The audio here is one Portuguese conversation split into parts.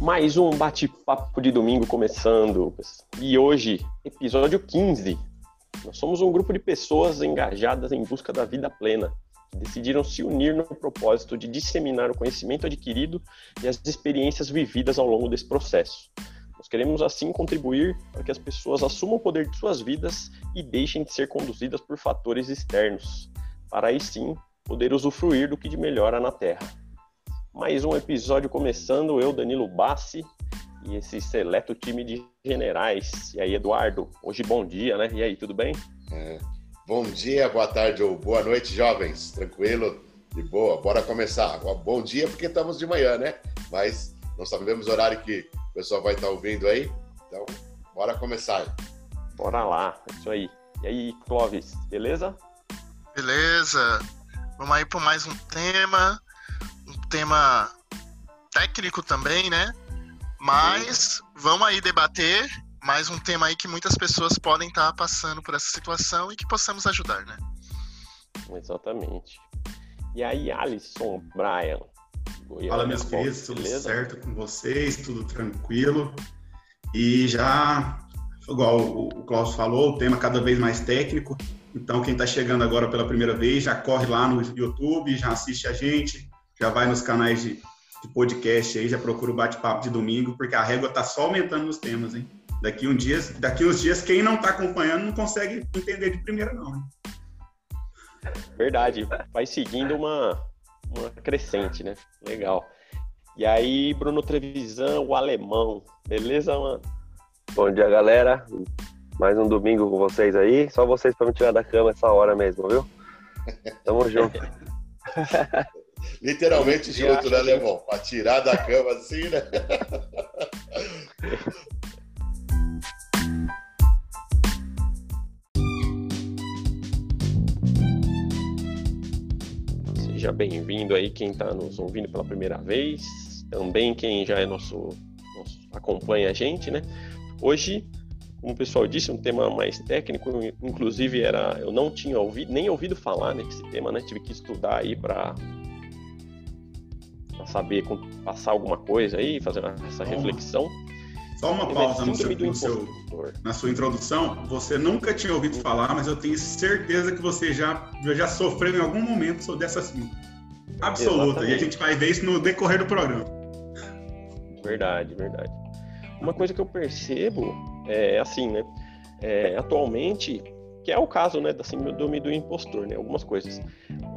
Mais um bate-papo de domingo começando. E hoje, episódio 15. Nós somos um grupo de pessoas engajadas em busca da vida plena, que decidiram se unir no propósito de disseminar o conhecimento adquirido e as experiências vividas ao longo desse processo. Nós queremos assim contribuir para que as pessoas assumam o poder de suas vidas e deixem de ser conduzidas por fatores externos, para aí sim poder usufruir do que de melhor há na Terra. Mais um episódio começando, eu, Danilo Bassi, e esse seleto time de generais. E aí, Eduardo, hoje bom dia, né? E aí, tudo bem? É. Bom dia, boa tarde ou boa noite, jovens. Tranquilo? De boa, bora começar. Bom dia, porque estamos de manhã, né? Mas não sabemos o horário que o pessoal vai estar ouvindo aí. Então, bora começar. Bora lá, é isso aí. E aí, Clóvis, beleza? Beleza. Vamos aí para mais um tema tema técnico também, né? Mas vamos aí debater mais um tema aí que muitas pessoas podem estar passando por essa situação e que possamos ajudar, né? Exatamente. E aí, Alisson, Brian. Goiânia, Fala, meus queridos, tudo beleza? certo com vocês? Tudo tranquilo? E já, igual o Klaus falou, o tema cada vez mais técnico. Então, quem está chegando agora pela primeira vez, já corre lá no YouTube, já assiste a gente, já vai nos canais de, de podcast aí, já procura o bate-papo de domingo, porque a régua tá só aumentando nos temas, hein? Daqui, um dias, daqui uns dias, quem não está acompanhando não consegue entender de primeira, não. Hein? Verdade, vai seguindo uma, uma crescente, né? Legal. E aí, Bruno Trevisan, o alemão, beleza, mano? Bom dia, galera. Mais um domingo com vocês aí. Só vocês para me tirar da cama essa hora mesmo, viu? Tamo junto. Literalmente junto, né, Levão? Pra tirar da cama assim, né? Seja bem-vindo aí quem está nos ouvindo pela primeira vez, também quem já é nosso, nosso, acompanha a gente, né? Hoje, como o pessoal disse, um tema mais técnico, inclusive era eu não tinha ouvido nem ouvido falar nesse tema, né? Tive que estudar aí para para saber passar alguma coisa aí, fazer essa reflexão. Só uma pausa no seu, no seu, na sua introdução. Você nunca tinha ouvido falar, mas eu tenho certeza que você já, já sofreu em algum momento sobre essa síndrome. Absoluta. Exatamente. E a gente vai ver isso no decorrer do programa. Verdade, verdade. Uma coisa que eu percebo é assim, né? É, atualmente que é o caso né, da síndrome do impostor, né, algumas coisas.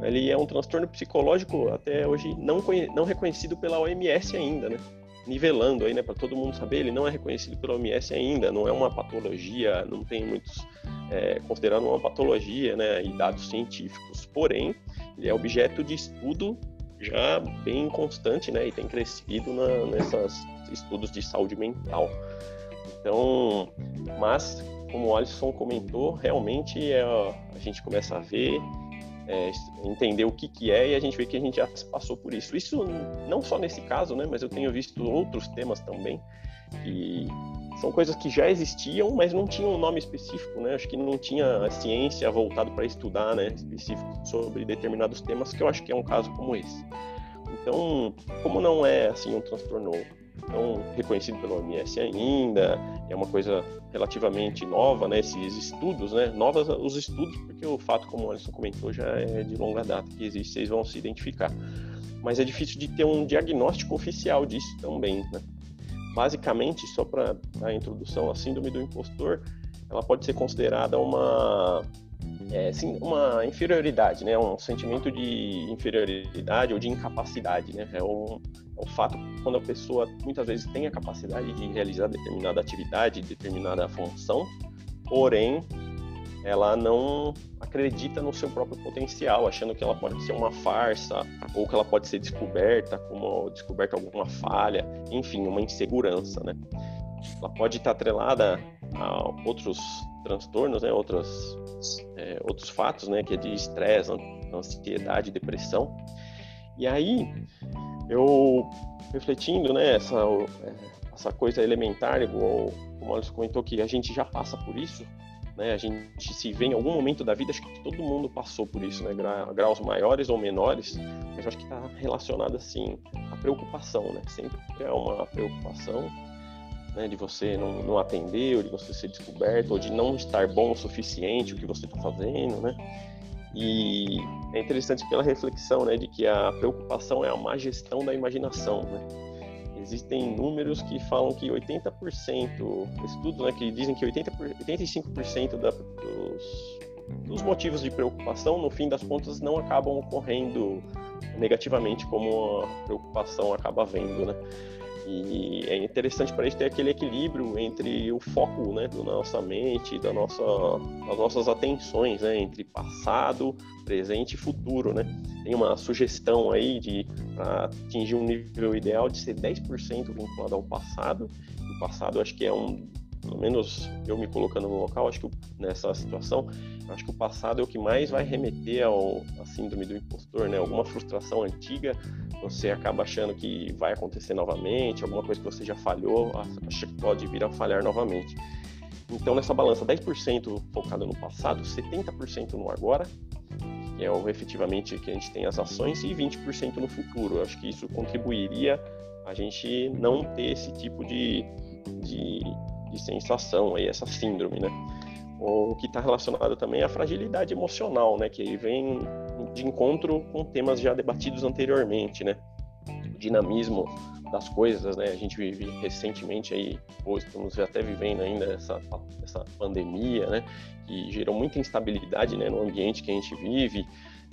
Ele é um transtorno psicológico até hoje não, não reconhecido pela OMS ainda, né? Nivelando aí, né, para todo mundo saber, ele não é reconhecido pela OMS ainda, não é uma patologia, não tem muitos é, considerando uma patologia, né, e dados científicos. Porém, ele é objeto de estudo já bem constante, né, e tem crescido na, nessas estudos de saúde mental. Então, mas como o Alisson comentou, realmente é, a gente começa a ver, é, entender o que, que é e a gente vê que a gente já passou por isso. Isso não só nesse caso, né, mas eu tenho visto outros temas também que são coisas que já existiam, mas não tinham um nome específico, né? Acho que não tinha a ciência voltado para estudar, né, específico sobre determinados temas, que eu acho que é um caso como esse. Então, como não é assim um transtorno não reconhecido pela OMS ainda, é uma coisa relativamente nova, né, esses estudos, né, novas os estudos, porque o fato, como o Alisson comentou, já é de longa data que existe, vocês vão se identificar. Mas é difícil de ter um diagnóstico oficial disso também, né. Basicamente, só para a introdução, a síndrome do impostor, ela pode ser considerada uma é, sim, uma inferioridade, né? Um sentimento de inferioridade ou de incapacidade, né? É um, é um fato quando a pessoa muitas vezes tem a capacidade de realizar determinada atividade, determinada função, porém ela não acredita no seu próprio potencial, achando que ela pode ser uma farsa ou que ela pode ser descoberta como descoberta alguma falha, enfim, uma insegurança, né? Ela pode estar atrelada a outros transtornos, né, outros, é, outros fatos, né, que é de estresse, ansiedade, depressão. E aí, eu refletindo, né, essa, é, essa coisa elementar, igual o Alisson comentou, que a gente já passa por isso, né, a gente se vê em algum momento da vida, acho que todo mundo passou por isso, né, graus maiores ou menores, mas acho que está relacionado, assim, a preocupação, né? Sempre é uma preocupação né, de você não, não, atender, ou de você ser descoberto, ou de não estar bom o suficiente o que você está fazendo, né? E é interessante aquela reflexão, né, de que a preocupação é a má gestão da imaginação, né? Existem números que falam que 80%, estudos né, que dizem que 80, 85% da, dos, dos motivos de preocupação, no fim das contas, não acabam ocorrendo negativamente como a preocupação acaba vendo, né? E é interessante para isso ter aquele equilíbrio entre o foco né, da nossa mente, da nossa, das nossas atenções, né, entre passado, presente e futuro. Né? Tem uma sugestão aí de atingir um nível ideal de ser 10% vinculado ao passado. O passado acho que é um pelo menos eu me colocando no local, acho que nessa situação, acho que o passado é o que mais vai remeter ao à síndrome do impostor, né? Alguma frustração antiga, você acaba achando que vai acontecer novamente, alguma coisa que você já falhou, acha que pode vir a falhar novamente. Então, nessa balança, 10% focado no passado, 70% no agora, que é o efetivamente que a gente tem as ações, e 20% no futuro. Acho que isso contribuiria a gente não ter esse tipo de, de de sensação, aí, essa síndrome, né? O que está relacionado também à fragilidade emocional, né? Que vem de encontro com temas já debatidos anteriormente, né? O dinamismo das coisas, né? A gente vive recentemente aí, ou estamos até vivendo ainda essa, essa pandemia, né? Que gerou muita instabilidade, né? No ambiente que a gente vive,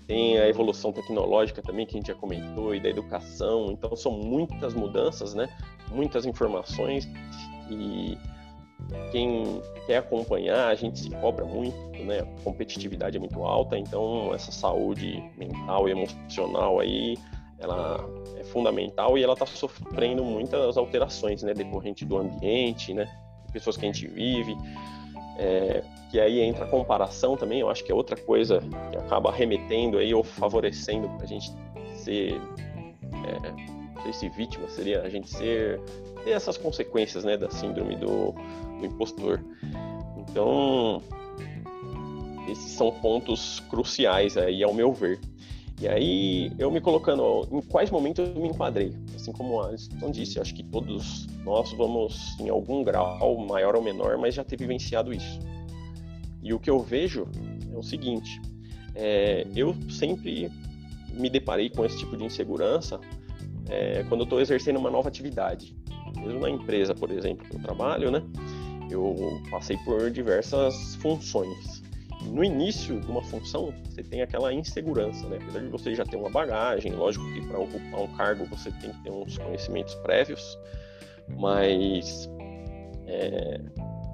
tem a evolução tecnológica também que a gente já comentou e da educação. Então são muitas mudanças, né? Muitas informações e quem quer acompanhar, a gente se cobra muito, né? A competitividade é muito alta, então essa saúde mental e emocional aí, ela é fundamental e ela está sofrendo muitas alterações, né? Decorrente do ambiente, né? Pessoas que a gente vive, é, que aí entra a comparação também, eu acho que é outra coisa que acaba remetendo aí ou favorecendo a gente ser, é, não sei se vítima, seria a gente ser ter essas consequências, né, da síndrome do do impostor. Então, esses são pontos cruciais aí, ao meu ver. E aí, eu me colocando, em quais momentos eu me enquadrei? Assim como a Alisson disse, acho que todos nós vamos, em algum grau, maior ou menor, mas já ter vivenciado isso. E o que eu vejo é o seguinte: é, eu sempre me deparei com esse tipo de insegurança é, quando eu estou exercendo uma nova atividade. Mesmo na empresa, por exemplo, que eu trabalho, né? eu passei por diversas funções. No início de uma função, você tem aquela insegurança, né? Apesar de você já ter uma bagagem, lógico que para ocupar um cargo você tem que ter uns conhecimentos prévios, mas é,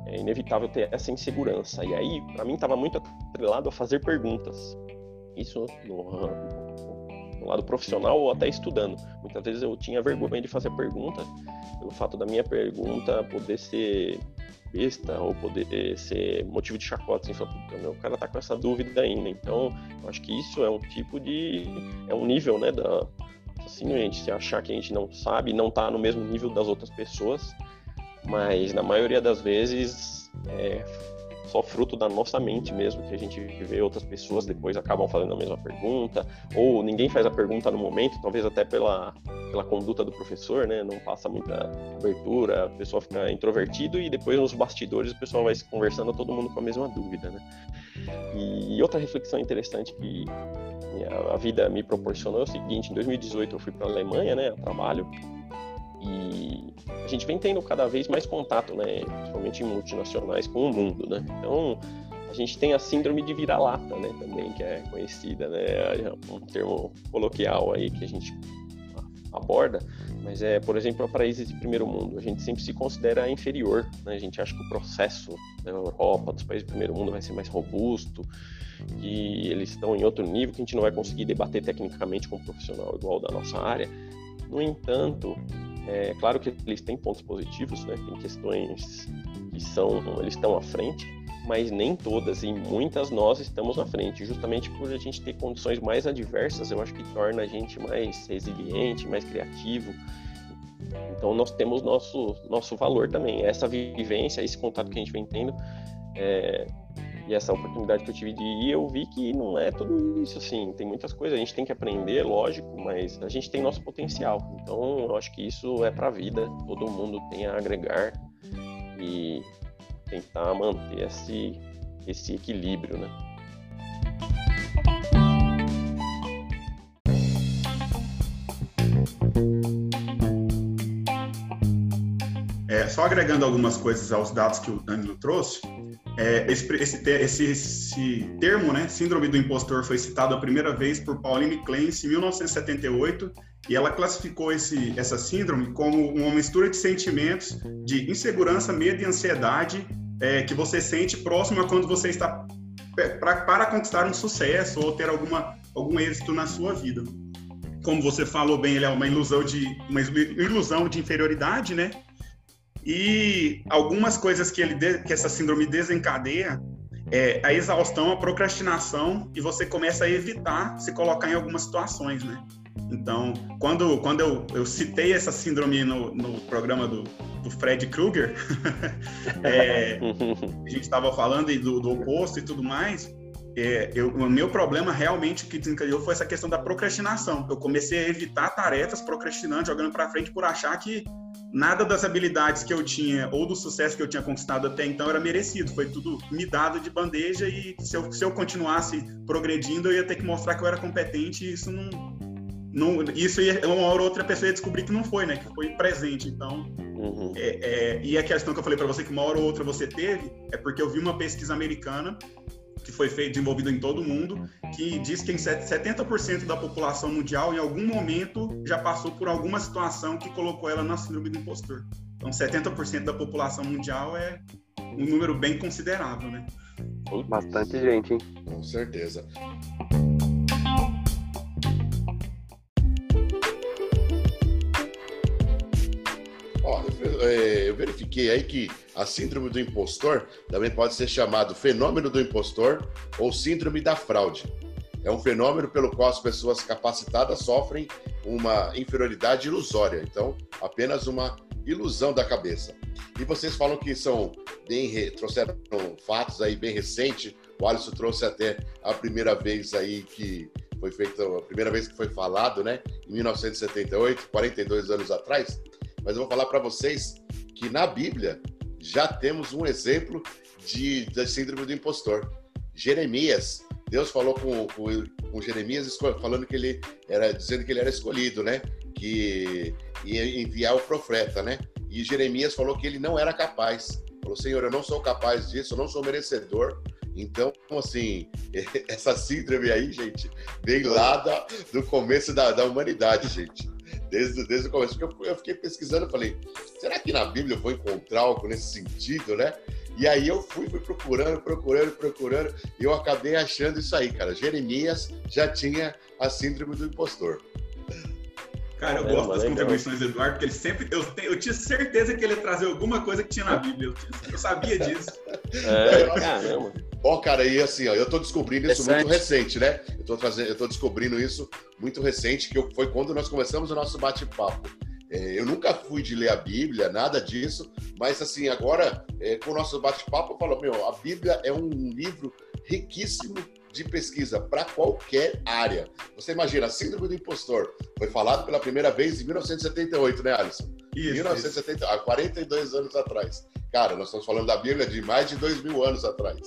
é inevitável ter essa insegurança. E aí, para mim, estava muito atrelado a fazer perguntas. Isso no, no lado profissional ou até estudando. Muitas vezes eu tinha vergonha de fazer pergunta, pelo fato da minha pergunta poder ser besta ou poder ser motivo de chacota, assim, falar, o cara tá com essa dúvida ainda. Então, eu acho que isso é um tipo de. é um nível, né, da. Assim, a gente se achar que a gente não sabe, não tá no mesmo nível das outras pessoas, mas na maioria das vezes é, só fruto da nossa mente mesmo, que a gente vê outras pessoas depois acabam fazendo a mesma pergunta, ou ninguém faz a pergunta no momento, talvez até pela, pela conduta do professor, né? Não passa muita abertura, a pessoa fica introvertido e depois nos bastidores o pessoal vai se conversando, todo mundo com a mesma dúvida, né? E outra reflexão interessante que a vida me proporcionou é o seguinte: em 2018 eu fui para a Alemanha, né, a trabalho, e a gente vem tendo cada vez mais contato, né, principalmente em multinacionais, com o mundo, né? Então, a gente tem a síndrome de vira-lata, né, também, que é conhecida, né, é um termo coloquial aí que a gente aborda, mas é, por exemplo, para países de primeiro mundo, a gente sempre se considera inferior, né? A gente acha que o processo da Europa, dos países de primeiro mundo vai ser mais robusto, que eles estão em outro nível, que a gente não vai conseguir debater tecnicamente com um profissional igual da nossa área. No entanto, é claro que eles têm pontos positivos, né? Tem questões que são, eles estão à frente, mas nem todas e muitas nós estamos na frente, justamente por a gente ter condições mais adversas, eu acho que torna a gente mais resiliente, mais criativo. Então nós temos nosso nosso valor também. Essa vivência, esse contato que a gente vem tendo, é, e essa oportunidade que eu tive de ir, eu vi que não é tudo isso, assim, tem muitas coisas, a gente tem que aprender, lógico, mas a gente tem nosso potencial. Então, eu acho que isso é para a vida, todo mundo tem a agregar e tentar manter esse, esse equilíbrio, né? É, só agregando algumas coisas aos dados que o Danilo trouxe, é, esse, esse, esse, esse, termo, né, síndrome do impostor, foi citado a primeira vez por Pauline Clance em 1978 e ela classificou esse, essa síndrome como uma mistura de sentimentos de insegurança, medo e ansiedade é, que você sente próximo a quando você está pra, para conquistar um sucesso ou ter alguma, algum êxito na sua vida. Como você falou bem, ele é uma ilusão de uma ilusão de inferioridade, né? E algumas coisas que, ele que essa síndrome desencadeia é a exaustão, a procrastinação e você começa a evitar se colocar em algumas situações, né? Então, quando, quando eu, eu citei essa síndrome no, no programa do, do Fred Krueger, é, a gente estava falando do, do oposto e tudo mais, é, eu, o meu problema realmente que desencadeou foi essa questão da procrastinação. Eu comecei a evitar tarefas procrastinando, jogando para frente por achar que nada das habilidades que eu tinha ou do sucesso que eu tinha conquistado até então era merecido. Foi tudo me dado de bandeja e se eu, se eu continuasse progredindo, eu ia ter que mostrar que eu era competente e isso não. não isso ia, uma hora ou outra pessoa ia descobrir que não foi, né? Que foi presente. Então. Uhum. É, é, e a questão que eu falei para você que uma hora ou outra você teve é porque eu vi uma pesquisa americana que foi feito, desenvolvido em todo o mundo, que diz que 70% da população mundial, em algum momento, já passou por alguma situação que colocou ela na síndrome do impostor. Então, 70% da população mundial é um número bem considerável, né? Bastante gente, hein? Com certeza. Eu verifiquei aí que a síndrome do impostor também pode ser chamado fenômeno do impostor ou síndrome da fraude. É um fenômeno pelo qual as pessoas capacitadas sofrem uma inferioridade ilusória, então apenas uma ilusão da cabeça. E vocês falam que são bem trouxeram fatos aí bem recentes. O Alisson trouxe até a primeira vez aí que foi feita a primeira vez que foi falado, né, em 1978, 42 anos atrás mas eu vou falar para vocês que na Bíblia já temos um exemplo de, da síndrome do impostor. Jeremias, Deus falou com, com, com, Jeremias falando que ele era dizendo que ele era escolhido, né? Que ia enviar o profeta, né? E Jeremias falou que ele não era capaz. Falou, Senhor, eu não sou capaz disso, eu não sou merecedor. Então, assim, essa síndrome aí, gente, vem lá da, do começo da, da humanidade, gente desde, desde o começo. Porque eu, eu fiquei pesquisando e falei, será que na Bíblia eu vou encontrar algo nesse sentido, né? E aí eu fui, fui procurando, procurando, procurando, e eu acabei achando isso aí, cara. Jeremias já tinha a síndrome do impostor. Cara, eu é, gosto das contribuições do Eduardo, porque ele sempre. Eu, eu tinha certeza que ele ia trazer alguma coisa que tinha na Bíblia. Eu, eu sabia disso. É, caramba. Ó, cara, e assim, ó, eu tô descobrindo isso muito recente, né? Eu tô, trazendo, eu tô descobrindo isso muito recente, que foi quando nós começamos o nosso bate-papo. É, eu nunca fui de ler a Bíblia, nada disso, mas assim, agora, é, com o nosso bate-papo, eu falo, meu, a Bíblia é um livro riquíssimo de pesquisa para qualquer área. Você imagina, a síndrome do impostor foi falado pela primeira vez em 1978, né, Alisson? Isso, 1970, isso. há 42 anos atrás. Cara, nós estamos falando da Bíblia de mais de dois mil anos atrás.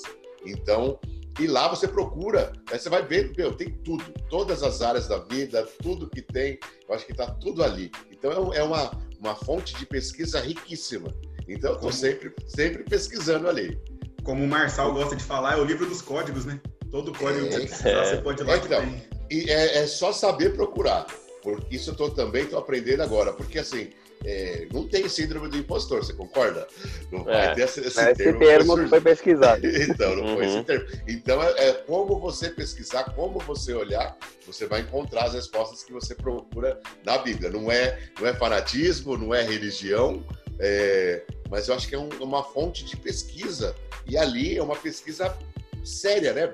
Então, e lá você procura, aí você vai ver, meu, tem tudo, todas as áreas da vida, tudo que tem, eu acho que está tudo ali. Então é uma, uma fonte de pesquisa riquíssima. Então eu estou sempre, sempre pesquisando ali. Como o Marçal gosta de falar, é o livro dos códigos, né? Todo código é, que você precisar, você pode ir lá é, então, E é, é, só saber procurar. Porque isso eu tô, também estou aprendendo agora. Porque assim, é, não tem síndrome do impostor, você concorda? Não vai é, ter esse, esse termo. Esse termo foi, foi pesquisado. então, não uhum. foi esse uhum. termo. Então, é, é, como você pesquisar, como você olhar, você vai encontrar as respostas que você procura na Bíblia. Não é, não é fanatismo, não é religião, é, mas eu acho que é um, uma fonte de pesquisa. E ali é uma pesquisa séria, né?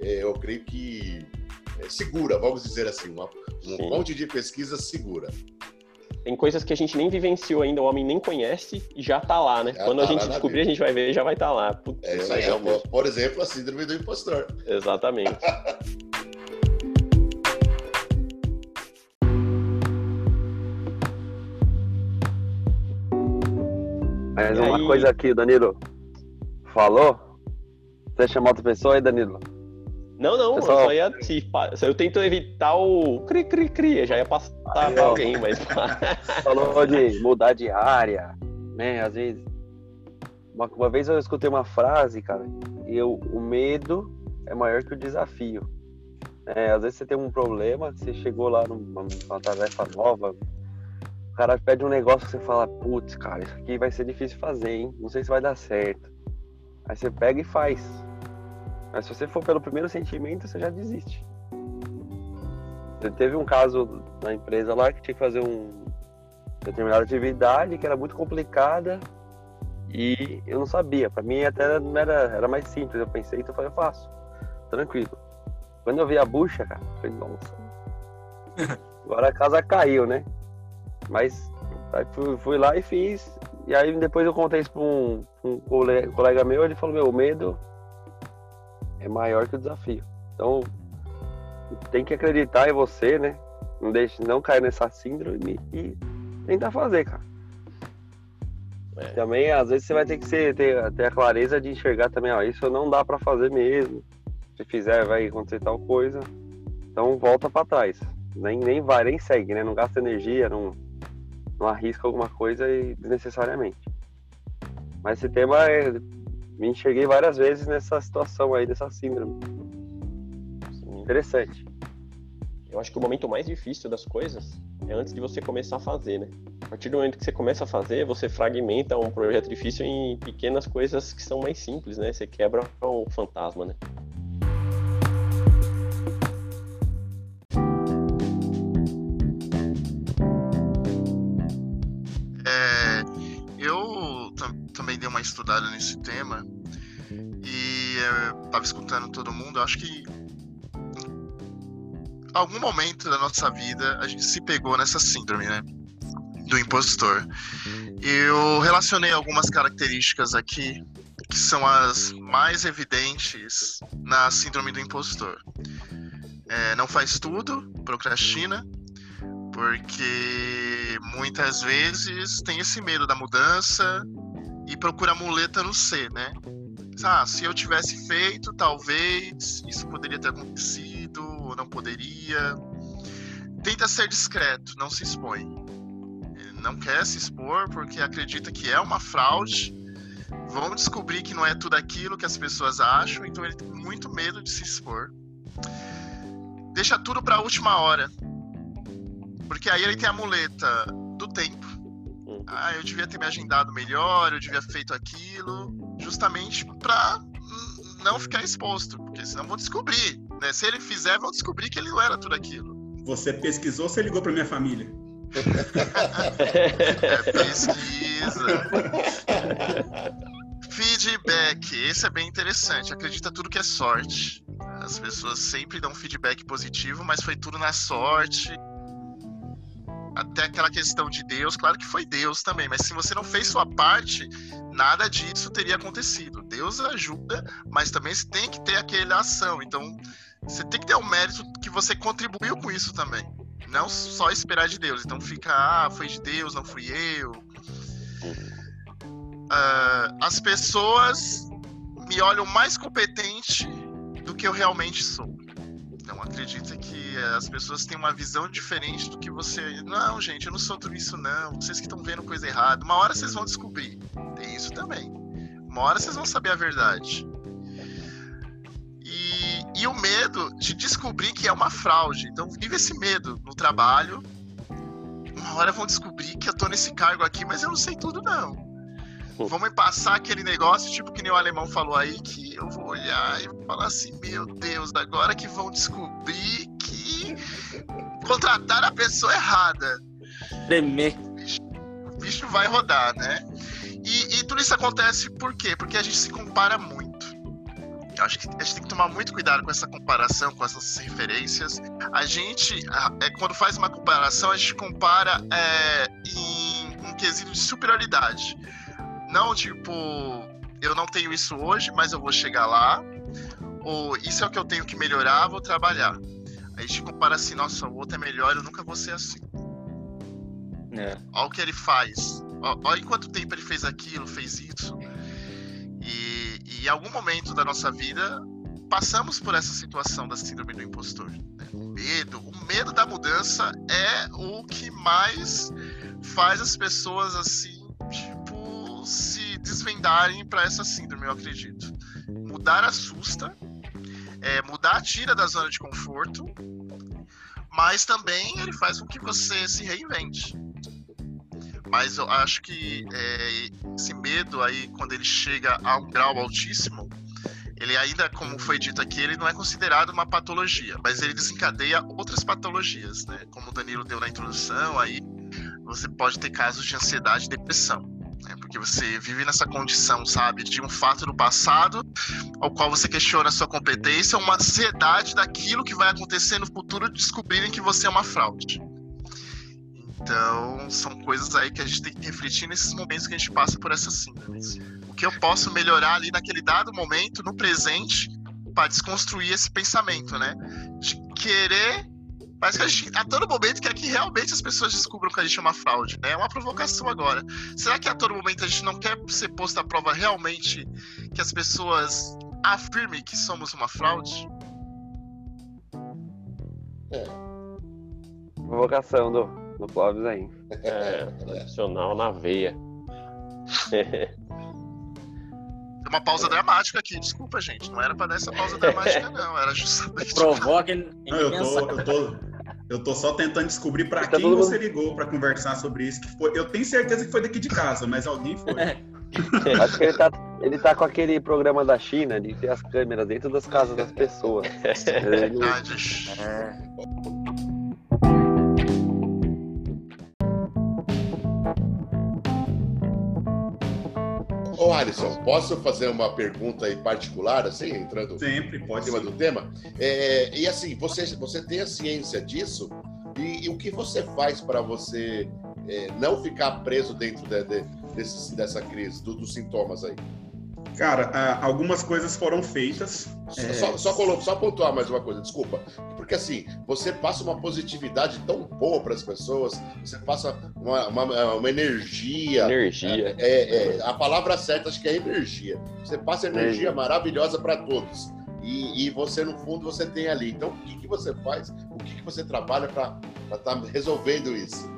É, eu creio que é segura, vamos dizer assim, uma, uma fonte de pesquisa segura. Tem coisas que a gente nem vivenciou ainda, o homem nem conhece e já tá lá, né? Já Quando tá a gente descobrir, a gente vai ver e já vai estar tá lá. Putz, é isso aí, é, por exemplo, a síndrome do impostor. Exatamente. Mas uma aí... coisa aqui, Danilo falou. Você chamou outra pessoa aí, Danilo? Não, não, eu só ia. Se, eu tento evitar o cri cri cri, já ia passar pra alguém, mas. Falou de mudar de área, né? Às vezes. Uma, uma vez eu escutei uma frase, cara, e eu, o medo é maior que o desafio. É, às vezes você tem um problema, você chegou lá numa, numa tarefa nova, o cara pede um negócio que você fala, putz, cara, isso aqui vai ser difícil fazer, hein? Não sei se vai dar certo. Aí você pega e faz. Mas se você for pelo primeiro sentimento, você já desiste. Teve um caso na empresa lá que tinha que fazer um determinada atividade que era muito complicada e eu não sabia. Para mim até não era, era mais simples. Eu pensei, então eu falei, eu faço. Tranquilo. Quando eu vi a bucha, cara, eu falei, nossa. Agora a casa caiu, né? Mas aí fui, fui lá e fiz. E aí depois eu contei isso para um, um colega, colega meu, ele falou, meu, o medo é maior que o desafio. Então, tem que acreditar em você, né? Não deixe, não cair nessa síndrome e tentar fazer, cara. É. Também, às vezes, você vai ter que ser, ter, ter a clareza de enxergar também, ó, isso não dá para fazer mesmo. Se fizer, vai acontecer tal coisa. Então, volta para trás. Nem, nem vai, nem segue, né? Não gasta energia, não, não arrisca alguma coisa desnecessariamente. Mas esse tema é, me enxerguei várias vezes nessa situação aí, dessa síndrome. Sim. Interessante. Eu acho que o momento mais difícil das coisas é antes de você começar a fazer, né? A partir do momento que você começa a fazer, você fragmenta um projeto difícil em pequenas coisas que são mais simples, né? Você quebra o fantasma, né? Uma estudada nesse tema e eu tava escutando todo mundo. Acho que em algum momento da nossa vida a gente se pegou nessa síndrome, né? Do impostor. Eu relacionei algumas características aqui que são as mais evidentes na síndrome do impostor. É, não faz tudo, procrastina, porque muitas vezes tem esse medo da mudança, e procura muleta no C, né? Ah, se eu tivesse feito, talvez isso poderia ter acontecido ou não poderia. Tenta ser discreto, não se expõe. Não quer se expor porque acredita que é uma fraude. Vão descobrir que não é tudo aquilo que as pessoas acham, então ele tem muito medo de se expor. Deixa tudo para a última hora. Porque aí ele tem a muleta do tempo ah, eu devia ter me agendado melhor, eu devia ter feito aquilo, justamente para não ficar exposto, porque senão vão descobrir. Né? Se ele fizer, vão descobrir que ele não era tudo aquilo. Você pesquisou ou você ligou para minha família? é, pesquisa. feedback, esse é bem interessante. Acredita tudo que é sorte. As pessoas sempre dão feedback positivo, mas foi tudo na sorte até aquela questão de Deus, claro que foi Deus também, mas se você não fez sua parte, nada disso teria acontecido. Deus ajuda, mas também você tem que ter aquela ação. Então, você tem que ter o mérito que você contribuiu com isso também. Não só esperar de Deus. Então fica, ah, foi de Deus, não fui eu. Uh, as pessoas me olham mais competente do que eu realmente sou. Então acredita que as pessoas têm uma visão diferente do que você. Não, gente, eu não sou tudo isso, não. Vocês que estão vendo coisa errada. Uma hora vocês vão descobrir. Tem isso também. Uma hora vocês vão saber a verdade. E, e o medo de descobrir que é uma fraude. Então vive esse medo no trabalho. Uma hora vão descobrir que eu tô nesse cargo aqui, mas eu não sei tudo, não me passar aquele negócio, tipo que nem o alemão falou aí, que eu vou olhar e falar assim, meu Deus, agora que vão descobrir contrataram a pessoa errada. Tremer. O bicho, o bicho vai rodar, né? E, e tudo isso acontece por quê? Porque a gente se compara muito. Eu acho que a gente tem que tomar muito cuidado com essa comparação, com essas referências. A gente, é, quando faz uma comparação, a gente compara é, em um quesito de superioridade. Não tipo, eu não tenho isso hoje, mas eu vou chegar lá. Ou isso é o que eu tenho que melhorar, vou trabalhar. A gente compara assim, nossa, o outro é melhor, eu nunca vou ser assim. É. Olha o que ele faz. Olha em quanto tempo ele fez aquilo, fez isso. E, e em algum momento da nossa vida passamos por essa situação da síndrome do impostor. Né? O medo, o medo da mudança é o que mais faz as pessoas assim, tipo, se desvendarem para essa síndrome, eu acredito. Mudar assusta, é, mudar tira da zona de conforto, mas também ele faz com que você se reinvente. Mas eu acho que é, esse medo aí, quando ele chega a um grau altíssimo, ele ainda, como foi dito aqui, ele não é considerado uma patologia, mas ele desencadeia outras patologias, né? Como o Danilo deu na introdução, aí você pode ter casos de ansiedade e depressão. Né? Porque você vive nessa condição, sabe, de um fato do passado ao qual você questiona a sua competência, uma ansiedade daquilo que vai acontecer no futuro, descobrirem que você é uma fraude. Então, são coisas aí que a gente tem que refletir nesses momentos que a gente passa por essas síndromes. O que eu posso melhorar ali naquele dado momento, no presente, para desconstruir esse pensamento, né? De querer. Mas que a, gente, a todo momento quer que realmente as pessoas descubram que a gente é uma fraude, né? É uma provocação agora. Será que a todo momento a gente não quer ser posto à prova realmente que as pessoas afirmem que somos uma fraude? É. Provocação do no Clóvis ainda. É, tradicional na veia. Tem uma pausa dramática aqui, desculpa, gente. Não era pra dar essa pausa dramática, não. Era justamente. Provoca ele. Não, eu, tô, eu, tô, eu tô só tentando descobrir pra tá quem você ligou pra conversar sobre isso. Que foi, eu tenho certeza que foi daqui de casa, mas alguém foi. Acho que ele tá, ele tá com aquele programa da China de ter as câmeras dentro das casas das pessoas. Verdade. É. Alisson, posso fazer uma pergunta aí particular, assim, entrando Sempre, pode em cima do tema? É, e assim, você, você tem a ciência disso, e, e o que você faz para você é, não ficar preso dentro de, de, desse, dessa crise, do, dos sintomas aí? Cara, algumas coisas foram feitas. Só, é... só, só, só pontuar mais uma coisa, desculpa. Porque assim, você passa uma positividade tão boa para as pessoas, você passa uma, uma, uma energia. Energia. É, é, é, a palavra certa acho que é energia. Você passa energia maravilhosa para todos. E, e, você, no fundo, você tem ali. Então, o que, que você faz? O que, que você trabalha para estar tá resolvendo isso?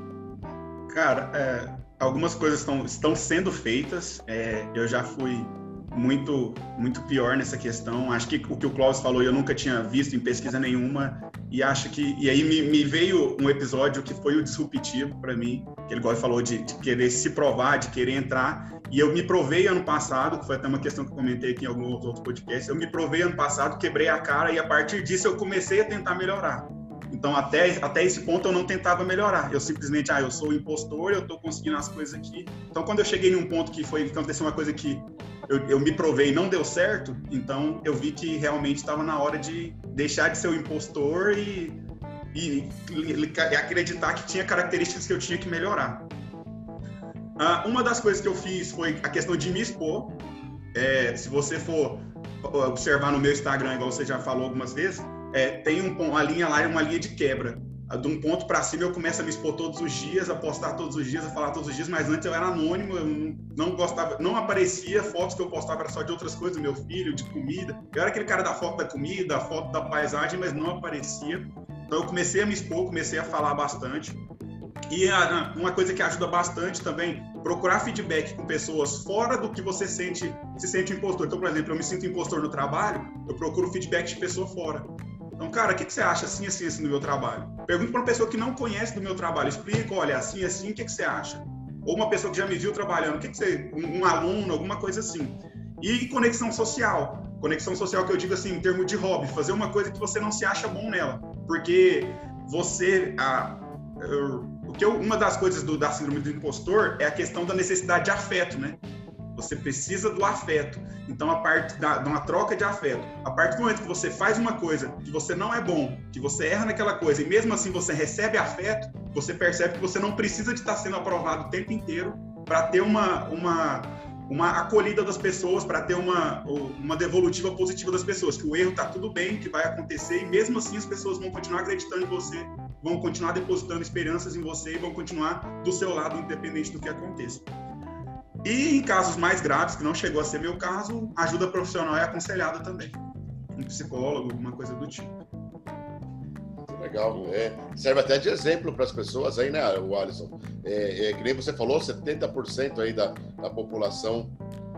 Cara, é, algumas coisas estão, estão sendo feitas. É, eu já fui muito muito pior nessa questão. Acho que o que o Klaus falou eu nunca tinha visto em pesquisa nenhuma e acho que e aí me, me veio um episódio que foi o disruptivo para mim, que ele falou de, de, querer se provar, de querer entrar e eu me provei ano passado, que foi até uma questão que eu comentei aqui em alguns outros podcasts. Eu me provei ano passado, quebrei a cara e a partir disso eu comecei a tentar melhorar. Então, até, até esse ponto, eu não tentava melhorar. Eu simplesmente, ah, eu sou impostor, eu estou conseguindo as coisas aqui. Então, quando eu cheguei num ponto que foi que aconteceu uma coisa que eu, eu me provei e não deu certo, então eu vi que realmente estava na hora de deixar de ser o impostor e, e, e, acreditar que tinha características que eu tinha que melhorar. Ah, uma das coisas que eu fiz foi a questão de me expor. É, se você for observar no meu Instagram, igual você já falou algumas vezes, é, tem um, uma linha lá, uma linha de quebra. De um ponto para cima eu começo a me expor todos os dias, a postar todos os dias, a falar todos os dias, mas antes eu era anônimo, eu não gostava, não aparecia, fotos que eu postava era só de outras coisas, meu filho, de comida. Eu era aquele cara da foto da comida, a foto da paisagem, mas não aparecia. Então eu comecei a me expor, comecei a falar bastante. E a, uma coisa que ajuda bastante também, procurar feedback com pessoas fora do que você sente, se sente impostor. Então, por exemplo, eu me sinto impostor no trabalho, eu procuro feedback de pessoa fora. Então, cara, o que, que você acha assim, assim, assim do meu trabalho? Pergunta para uma pessoa que não conhece do meu trabalho, explica, olha, assim, assim, o que, que você acha? Ou uma pessoa que já me viu trabalhando, o que, que você, um, um aluno, alguma coisa assim. E conexão social. Conexão social que eu digo assim, em termos de hobby, fazer uma coisa que você não se acha bom nela. Porque você, a, o que eu, uma das coisas do, da síndrome do impostor é a questão da necessidade de afeto, né? Você precisa do afeto. Então, a parte da, de uma troca de afeto. A partir do momento que você faz uma coisa que você não é bom, que você erra naquela coisa, e mesmo assim você recebe afeto, você percebe que você não precisa de estar sendo aprovado o tempo inteiro para ter uma, uma, uma acolhida das pessoas, para ter uma, uma devolutiva positiva das pessoas, que o erro está tudo bem, que vai acontecer, e mesmo assim as pessoas vão continuar acreditando em você, vão continuar depositando esperanças em você e vão continuar do seu lado, independente do que aconteça. E em casos mais graves, que não chegou a ser meu caso, ajuda profissional é aconselhada também. Um psicólogo, alguma coisa do tipo. Legal. É, serve até de exemplo para as pessoas aí, né, o Alisson? É, é, que nem você falou, 70% aí da, da população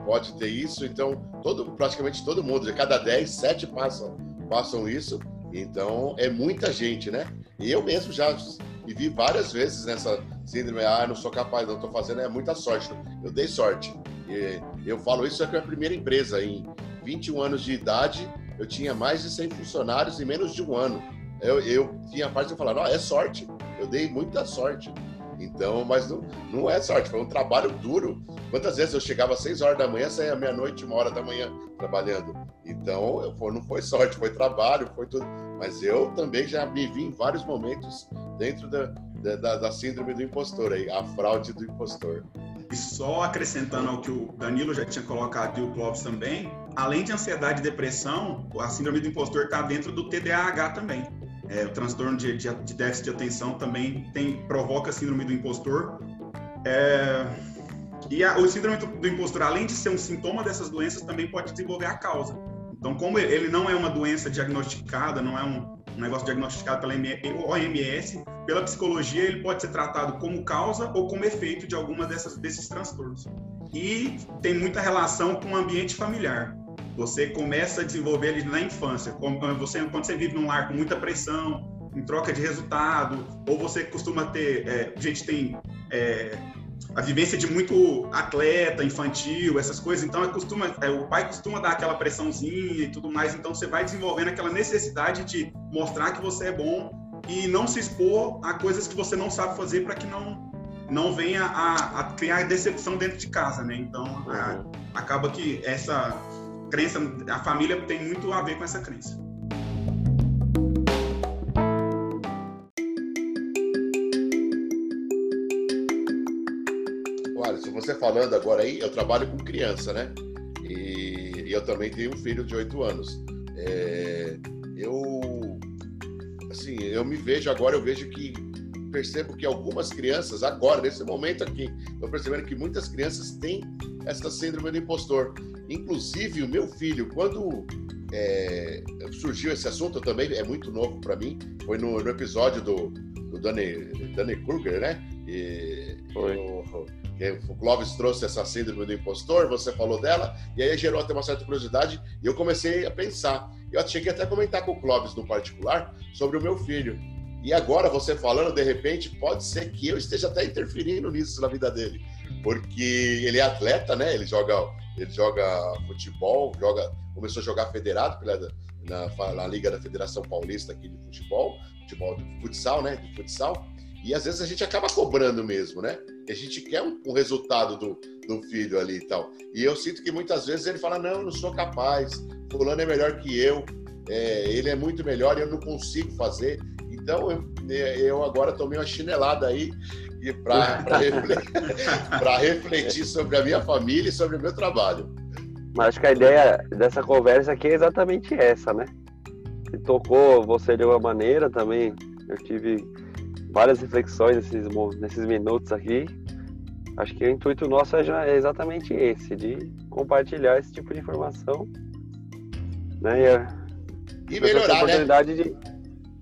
pode ter isso, então todo, praticamente todo mundo, de cada 10, 7 passam, passam isso. Então é muita gente, né? E eu mesmo já me vi várias vezes nessa síndrome, ah, não sou capaz, não estou fazendo, é muita sorte. Eu dei sorte. E eu falo isso é que é a primeira empresa, em 21 anos de idade, eu tinha mais de 100 funcionários em menos de um ano. Eu, eu tinha parte de falar, não, é sorte, eu dei muita sorte. Então, mas não, não é sorte, foi um trabalho duro. Quantas vezes eu chegava às 6 horas da manhã, saía meia-noite, uma hora da manhã trabalhando. Então, eu, não foi sorte, foi trabalho, foi tudo. Mas eu também já me vi em vários momentos dentro da, da, da síndrome do impostor, aí, a fraude do impostor. E só acrescentando ao que o Danilo já tinha colocado e o Clóvis também, além de ansiedade e depressão, a síndrome do impostor está dentro do TDAH também. É, o transtorno de, de, de, déficit de atenção também tem, provoca síndrome do impostor. É, e a, o síndrome do, do, impostor, além de ser um sintoma dessas doenças, também pode desenvolver a causa. Então, como ele não é uma doença diagnosticada, não é um, um negócio diagnosticado pela OMS, pela psicologia, ele pode ser tratado como causa ou como efeito de alguma dessas, desses transtornos. E tem muita relação com o ambiente familiar. Você começa a desenvolver ele na infância. Você, quando você vive num lar com muita pressão, em troca de resultado, ou você costuma ter. É, a gente tem é, a vivência de muito atleta infantil, essas coisas, então é, costuma, é, o pai costuma dar aquela pressãozinha e tudo mais, então você vai desenvolvendo aquela necessidade de mostrar que você é bom e não se expor a coisas que você não sabe fazer para que não não venha a, a, criar decepção dentro de casa, né? Então uhum. acaba que essa crença, a família tem muito a ver com essa crença. Se você falando agora aí, eu trabalho com criança, né? E, e eu também tenho um filho de 8 anos. É, eu, assim, eu me vejo agora, eu vejo que percebo que algumas crianças, agora, nesse momento aqui, estou percebendo que muitas crianças têm essa síndrome do impostor. Inclusive, o meu filho, quando é, surgiu esse assunto também, é muito novo para mim, foi no, no, episódio do, do Danny, Danny Kruger, né? E, foi. O, o Clóvis trouxe essa síndrome do impostor, você falou dela, e aí gerou até uma certa curiosidade, e eu comecei a pensar. Eu cheguei até a comentar com o Clóvis no particular sobre o meu filho. E agora, você falando, de repente, pode ser que eu esteja até interferindo nisso na vida dele. Porque ele é atleta, né? Ele joga ele joga futebol, joga, começou a jogar federado pela, na, na Liga da Federação Paulista aqui de futebol, futebol de futsal, né? De futsal. E às vezes a gente acaba cobrando mesmo, né? A gente quer um, um, resultado do, do filho ali e tal. E eu sinto que muitas vezes ele fala: não, não sou capaz, fulano é melhor que eu, é, ele é muito melhor e eu não consigo fazer. Então eu, eu agora tomei uma chinelada aí e para refletir, refletir sobre a minha família e sobre o meu trabalho. Mas acho que a ideia dessa conversa aqui é exatamente essa, né? Se tocou você de alguma maneira também, eu tive várias reflexões nesses, nesses minutos aqui. Acho que o intuito nosso é, é exatamente esse, de compartilhar esse tipo de informação. Né? E, e melhorar, a oportunidade né? de,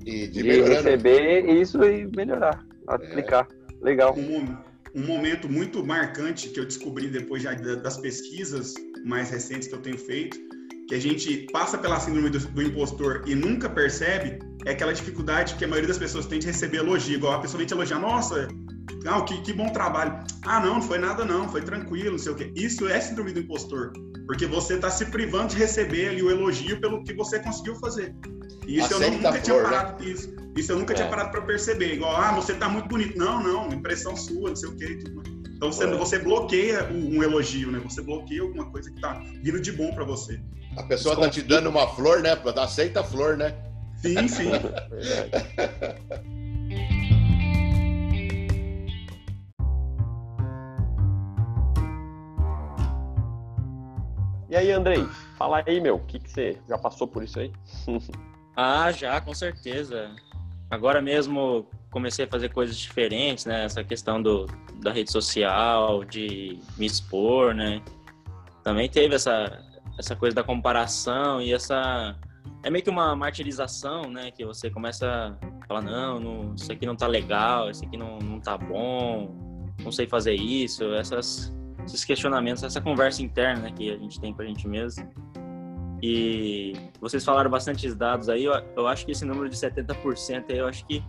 e de, de receber isso e melhorar, aplicar. É. Legal. Um, um, momento muito marcante que eu descobri depois já das pesquisas mais recentes que eu tenho feito, que a gente passa pela síndrome do, do impostor e nunca percebe, é aquela dificuldade que a maioria das pessoas tem de receber elogio. Igual a pessoa vem te elogiar, nossa, não, que, que bom trabalho. Ah, não, não foi nada não, foi tranquilo, não sei o quê. Isso é síndrome do impostor, porque você está se privando de receber ali o elogio pelo que você conseguiu fazer. E isso eu nunca tinha né? parado. Né? Isso, isso eu nunca é. tinha parado para perceber. Igual, ah, você tá muito bonito. Não, não, impressão sua, não sei o quê. Tudo. Então você, é. você bloqueia um elogio, né? Você bloqueia alguma coisa que tá vindo de bom para você. A pessoa tá te dando uma flor, né? Aceita a flor, né? Sim, sim. E aí, Andrei, fala aí, meu, o que, que você já passou por isso aí? ah, já, com certeza. Agora mesmo comecei a fazer coisas diferentes, né? Essa questão do, da rede social, de me expor, né? Também teve essa, essa coisa da comparação e essa... É meio que uma martirização, né? Que você começa a falar, não, não isso aqui não tá legal, isso aqui não, não tá bom, não sei fazer isso, essas esses questionamentos, essa conversa interna né, que a gente tem com a gente mesmo. E vocês falaram bastantes dados aí, eu, eu acho que esse número de 70% aí, eu acho que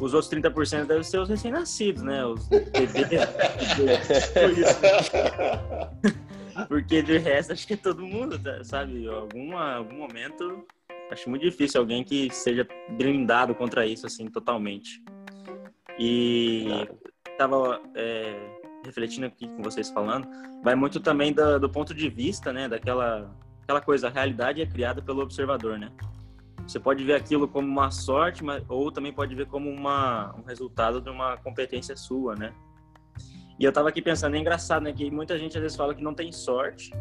os outros 30% devem ser os recém-nascidos, né? Os bebês. Porque de resto, acho que todo mundo, tá, sabe? Alguma, algum momento, acho muito difícil alguém que seja blindado contra isso, assim, totalmente. E tava é, refletindo aqui com vocês falando, vai muito também do, do ponto de vista, né, daquela aquela coisa, a realidade é criada pelo observador, né? Você pode ver aquilo como uma sorte, mas, ou também pode ver como uma, um resultado de uma competência sua, né? E eu tava aqui pensando, é engraçado, né? Que muita gente às vezes fala que não tem sorte,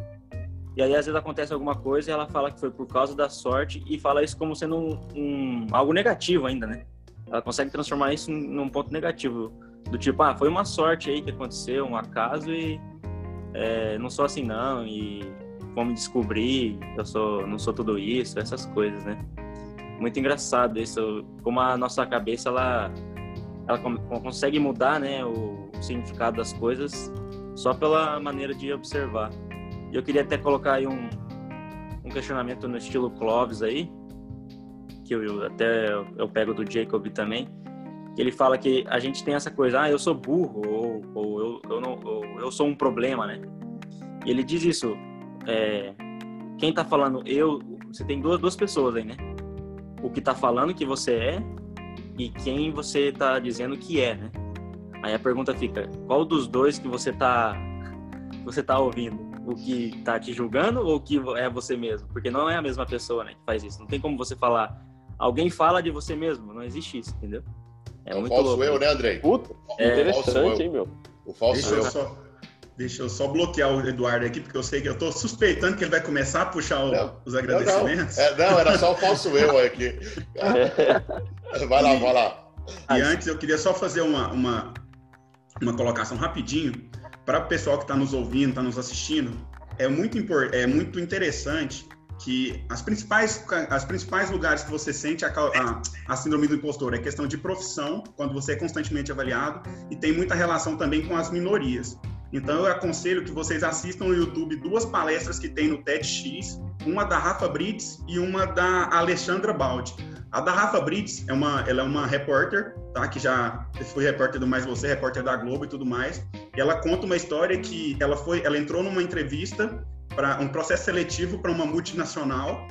e aí às vezes acontece alguma coisa e ela fala que foi por causa da sorte e fala isso como sendo um, um algo negativo ainda, né? Ela consegue transformar isso num ponto negativo. Do tipo, ah, foi uma sorte aí que aconteceu, um acaso e é, não sou assim não e como descobrir, eu sou, não sou tudo isso, essas coisas, né? Muito engraçado isso, como a nossa cabeça ela, ela consegue mudar, né, o significado das coisas só pela maneira de observar. E eu queria até colocar aí um, um questionamento no estilo Clovis aí, que eu até eu pego do Jacob também, que ele fala que a gente tem essa coisa, ah, eu sou burro, ou, ou eu, eu, não, ou eu sou um problema, né? E ele diz isso, é, quem tá falando eu, você tem duas, duas pessoas aí, né? O que tá falando que você é e quem você tá dizendo que é, né? Aí a pergunta fica, qual dos dois que você tá, você tá ouvindo? O que tá te julgando ou o que é você mesmo? Porque não é a mesma pessoa, né, que faz isso. Não tem como você falar, alguém fala de você mesmo, não existe isso, entendeu? É, é o falso louco. eu, né, Andrei? Puta, é, interessante, hein, meu? O falso deixa eu. Só, deixa eu só bloquear o Eduardo aqui, porque eu sei que eu tô suspeitando que ele vai começar a puxar o, os agradecimentos. Não, não. É, não, era só o falso eu aqui. vai lá, vai lá. E antes eu queria só fazer uma, uma, uma colocação rapidinho para o pessoal que está nos ouvindo, está nos assistindo. É muito, é muito interessante que as principais, as principais lugares que você sente a, a, a, síndrome do impostor é questão de profissão, quando você é constantemente avaliado, e tem muita relação também com as minorias. Então eu aconselho que vocês assistam no YouTube duas palestras que tem no TEDx, uma da Rafa Brits e uma da Alexandra Baldi. A da Rafa Brits é uma, ela é uma repórter, tá? Que já foi repórter do Mais Você, repórter da Globo e tudo mais. E ela conta uma história que ela foi, ela entrou numa entrevista para um processo seletivo para uma multinacional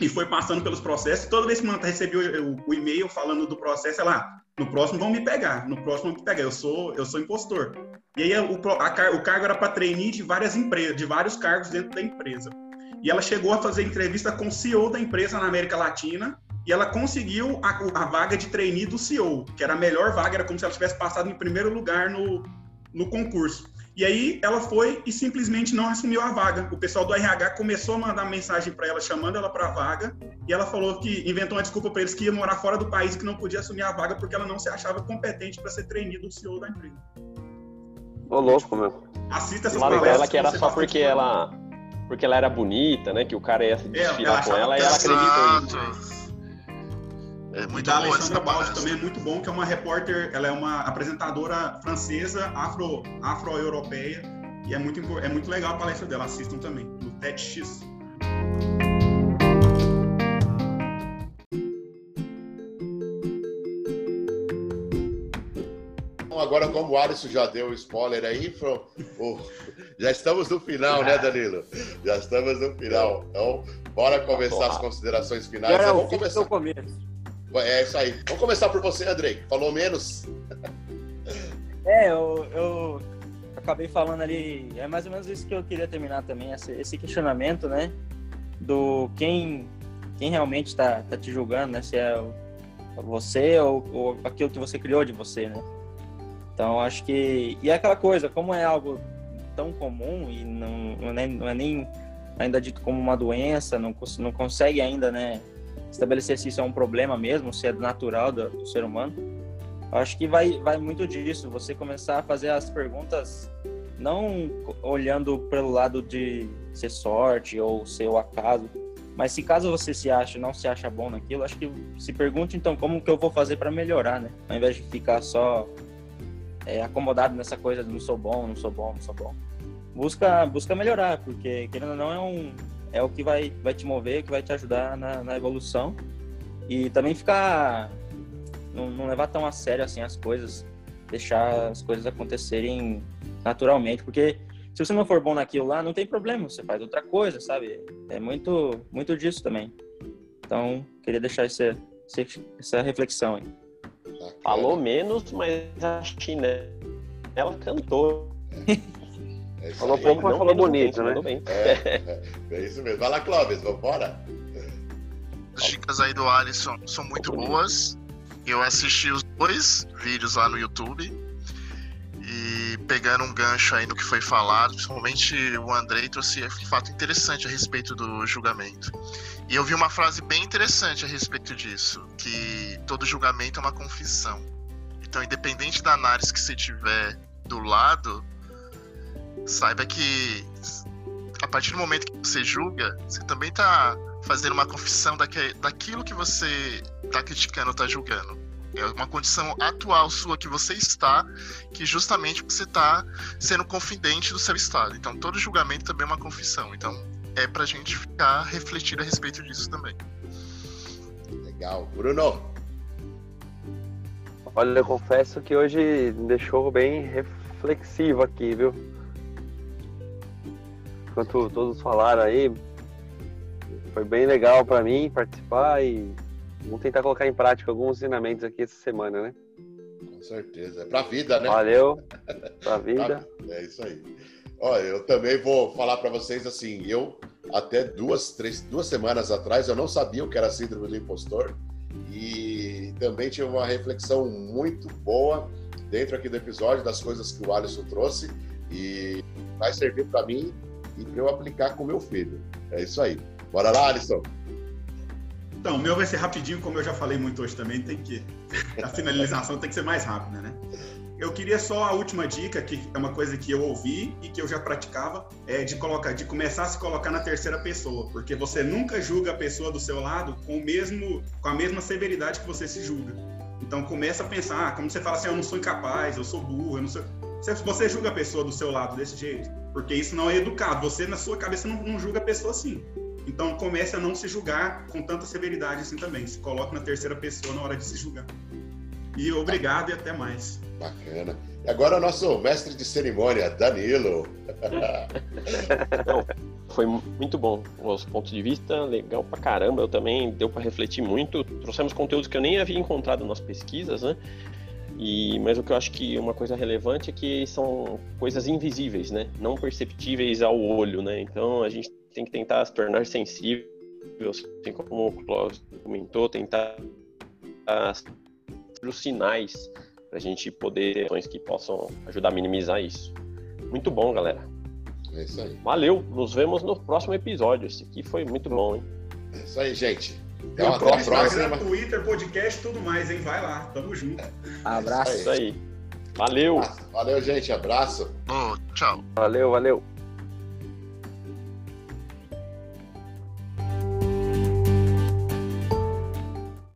e foi passando pelos processos. Toda vez que ela recebeu o, o, e-mail falando do processo, ela, no próximo vão me pegar, no próximo vão me pegar, eu sou, eu sou impostor. E aí o, a, o cargo era para trainee de várias empresas, de vários cargos dentro da empresa. E ela chegou a fazer entrevista com o CEO da empresa na América Latina e ela conseguiu a, a vaga de trainee do CEO, que era a melhor vaga, era como se ela tivesse passado em primeiro lugar no, no concurso. E aí ela foi e simplesmente não assumiu a vaga. O pessoal do RH começou a mandar mensagem para ela, chamando ela para a vaga, e ela falou que inventou uma desculpa para eles que ia morar fora do país e que não podia assumir a vaga porque ela não se achava competente para ser treinada do CEO da empresa. Ô, louco, meu. Assista essas Falaram palestras. ela que era só porque ela, porque ela era bonita, né? Que o cara ia se desfilar é, com ela e ela acreditou nisso. É muito da Alexandra Baldi também é muito bom, que é uma repórter, ela é uma apresentadora francesa, afro, afro-europeia, e é muito, é muito legal a palestra dela, assistam também, no TEDx. Agora, como o Alisson já deu o spoiler aí, já estamos no final, né, Danilo? Já estamos no final. Então, bora começar as considerações finais. Vamos começar. É isso aí. Vamos começar por você, Andrei. Falou menos. É, eu, eu, acabei falando ali, é mais ou menos isso que eu queria terminar também, esse questionamento, né? Do quem, quem realmente está tá te julgando, né? Se é você ou, ou aquilo que você criou de você, né? Então, acho que. E é aquela coisa, como é algo tão comum e não, não, é, não é nem ainda dito como uma doença, não, não consegue ainda, né? Estabelecer se isso é um problema mesmo, se é natural do, do ser humano. Acho que vai, vai muito disso, você começar a fazer as perguntas não olhando pelo lado de ser sorte ou ser o acaso, mas se caso você se acha, não se acha bom naquilo, acho que se pergunte então como que eu vou fazer para melhorar, né? Ao invés de ficar só é, acomodado nessa coisa de não sou bom, não sou bom, não sou bom. Busca, busca melhorar, porque querendo ou não é um é o que vai, vai te mover, que vai te ajudar na, na evolução e também ficar não, não levar tão a sério assim as coisas, deixar as coisas acontecerem naturalmente, porque se você não for bom naquilo lá, não tem problema, você faz outra coisa, sabe? É muito, muito disso também. Então, queria deixar essa, essa reflexão aí. Falou menos, mas a China, ela cantou. É falou pouco, mas falou bonito, né? Bem. É, é, é, isso mesmo. Vai lá, Clóvis, vamos embora? As dicas aí do Alisson são muito boas. Eu assisti os dois vídeos lá no YouTube e pegando um gancho aí no que foi falado, principalmente o Andrei trouxe um fato interessante a respeito do julgamento. E eu vi uma frase bem interessante a respeito disso, que todo julgamento é uma confissão. Então, independente da análise que você tiver do lado, saiba que a partir do momento que você julga, você também está fazendo uma confissão daquilo que você está criticando ou está julgando. É uma condição atual sua que você está, que justamente você está sendo confidente do seu estado. Então, todo julgamento também é uma confissão. Então, é para a gente ficar refletido a respeito disso também. Legal. Bruno? Olha, eu confesso que hoje me deixou bem reflexivo aqui, viu? Enquanto todos falaram aí, foi bem legal para mim participar e vamos tentar colocar em prática alguns ensinamentos aqui essa semana, né? Com certeza. É pra vida, né? Valeu. Pra vida. é isso aí. Olha, eu também vou falar para vocês assim, eu até duas, três, duas semanas atrás eu não sabia o que era síndrome do impostor e também tive uma reflexão muito boa dentro aqui do episódio das coisas que o Alisson trouxe e vai servir para mim e para eu aplicar com meu filho. É isso aí. Bora lá, Alisson. Então, o meu vai ser rapidinho, como eu já falei muito hoje também, tem que a finalização tem que ser mais rápida, né? Eu queria só a última dica, que é uma coisa que eu ouvi e que eu já praticava, é de colocar, de começar a se colocar na terceira pessoa, porque você nunca julga a pessoa do seu lado com o mesmo, com a mesma severidade que você se julga. Então começa a pensar, ah, como você fala assim, eu não sou incapaz, eu sou burro, eu não sou. Você julga a pessoa do seu lado desse jeito, porque isso não é educado. Você na sua cabeça não, não julga a pessoa assim. Então comece a não se julgar com tanta severidade assim também. Se coloque na terceira pessoa na hora de se julgar. E obrigado e até mais. Bacana. E agora o nosso mestre de cerimônia, Danilo. Não, foi muito bom os pontos de vista, legal pra caramba. Eu também deu para refletir muito. Trouxemos conteúdos que eu nem havia encontrado nas pesquisas, né? E, mas o que eu acho que uma coisa relevante é que são coisas invisíveis, né? Não perceptíveis ao olho, né? Então a gente tem que tentar se tornar sensível, assim como o Clóvis comentou, tentar os sinais para a gente poder ter ações que possam ajudar a minimizar isso. Muito bom, galera. É isso aí. Valeu, nos vemos no próximo episódio. Esse aqui foi muito bom, hein? É isso aí, gente. Até uma próxima. Instagram, Twitter, podcast, tudo mais, hein? Vai lá, tamo junto. Abraço. É isso aí. Valeu. Valeu, gente. Abraço. Oh, tchau. Valeu, valeu.